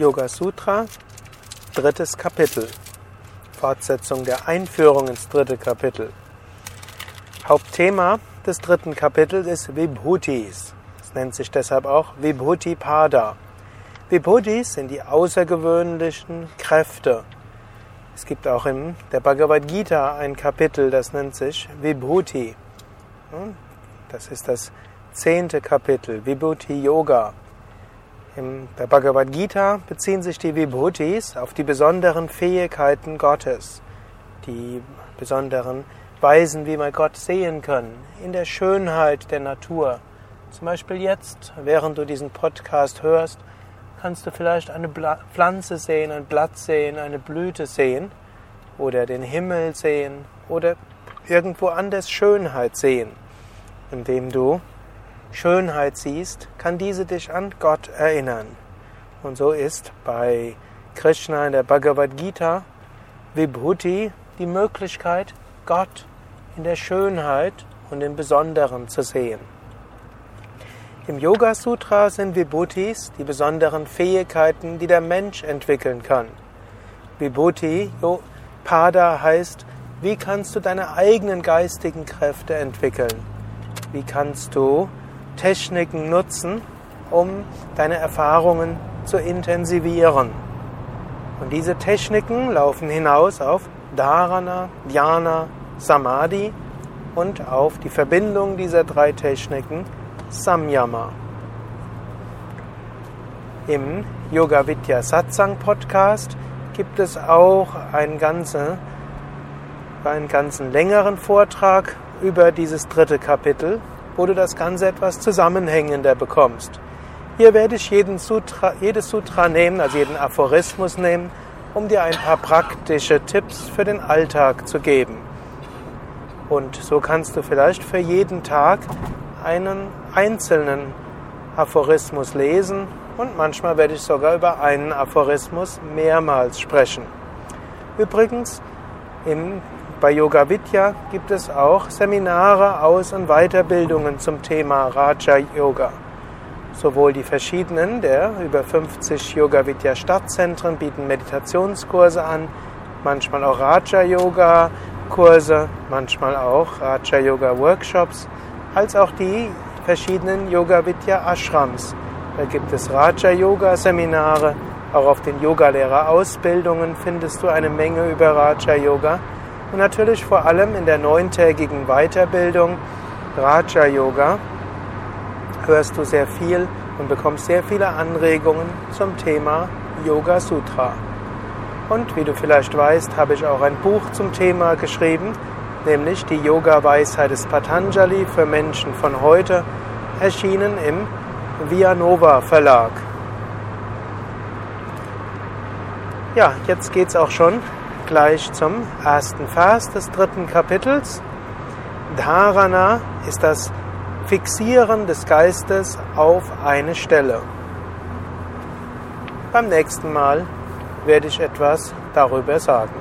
Yoga Sutra, drittes Kapitel. Fortsetzung der Einführung ins dritte Kapitel. Hauptthema des dritten Kapitels ist Vibhutis. Es nennt sich deshalb auch Vibhuti Pada. Vibhutis sind die außergewöhnlichen Kräfte. Es gibt auch in der Bhagavad Gita ein Kapitel, das nennt sich Vibhuti. Das ist das zehnte Kapitel, Vibhuti Yoga. In der Bhagavad Gita beziehen sich die Vibhutis auf die besonderen Fähigkeiten Gottes, die besonderen Weisen, wie wir Gott sehen können, in der Schönheit der Natur. Zum Beispiel jetzt, während du diesen Podcast hörst, kannst du vielleicht eine Pflanze sehen, ein Blatt sehen, eine Blüte sehen oder den Himmel sehen oder irgendwo anders Schönheit sehen, indem du Schönheit siehst, kann diese dich an Gott erinnern. Und so ist bei Krishna in der Bhagavad Gita Vibhuti die Möglichkeit, Gott in der Schönheit und im Besonderen zu sehen. Im Yoga Sutra sind Vibhutis die besonderen Fähigkeiten, die der Mensch entwickeln kann. Vibhuti Pada heißt, wie kannst du deine eigenen geistigen Kräfte entwickeln? Wie kannst du Techniken nutzen, um deine Erfahrungen zu intensivieren. Und diese Techniken laufen hinaus auf Dharana, Dhyana, Samadhi und auf die Verbindung dieser drei Techniken Samyama. Im Yoga Vidya Satsang Podcast gibt es auch einen ganzen, einen ganzen längeren Vortrag über dieses dritte Kapitel, wo du das Ganze etwas zusammenhängender bekommst. Hier werde ich jeden Sutra, jedes Sutra nehmen, also jeden Aphorismus nehmen, um dir ein paar praktische Tipps für den Alltag zu geben. Und so kannst du vielleicht für jeden Tag einen einzelnen Aphorismus lesen und manchmal werde ich sogar über einen Aphorismus mehrmals sprechen. Übrigens, im bei Yoga Vidya gibt es auch Seminare, Aus- und Weiterbildungen zum Thema Raja Yoga. Sowohl die verschiedenen der über 50 Yoga Vidya Stadtzentren bieten Meditationskurse an, manchmal auch Raja Yoga Kurse, manchmal auch Raja Yoga Workshops, als auch die verschiedenen Yoga Vidya Ashrams. Da gibt es Raja Yoga Seminare, auch auf den Yogalehrer Ausbildungen findest du eine Menge über Raja Yoga und natürlich vor allem in der neuntägigen Weiterbildung Raja Yoga hörst du sehr viel und bekommst sehr viele Anregungen zum Thema Yoga Sutra. Und wie du vielleicht weißt, habe ich auch ein Buch zum Thema geschrieben, nämlich die Yoga-Weisheit des Patanjali für Menschen von heute, erschienen im Vianova Verlag. Ja, jetzt geht's auch schon gleich zum ersten Vers des dritten Kapitels. Dharana ist das Fixieren des Geistes auf eine Stelle. Beim nächsten Mal werde ich etwas darüber sagen.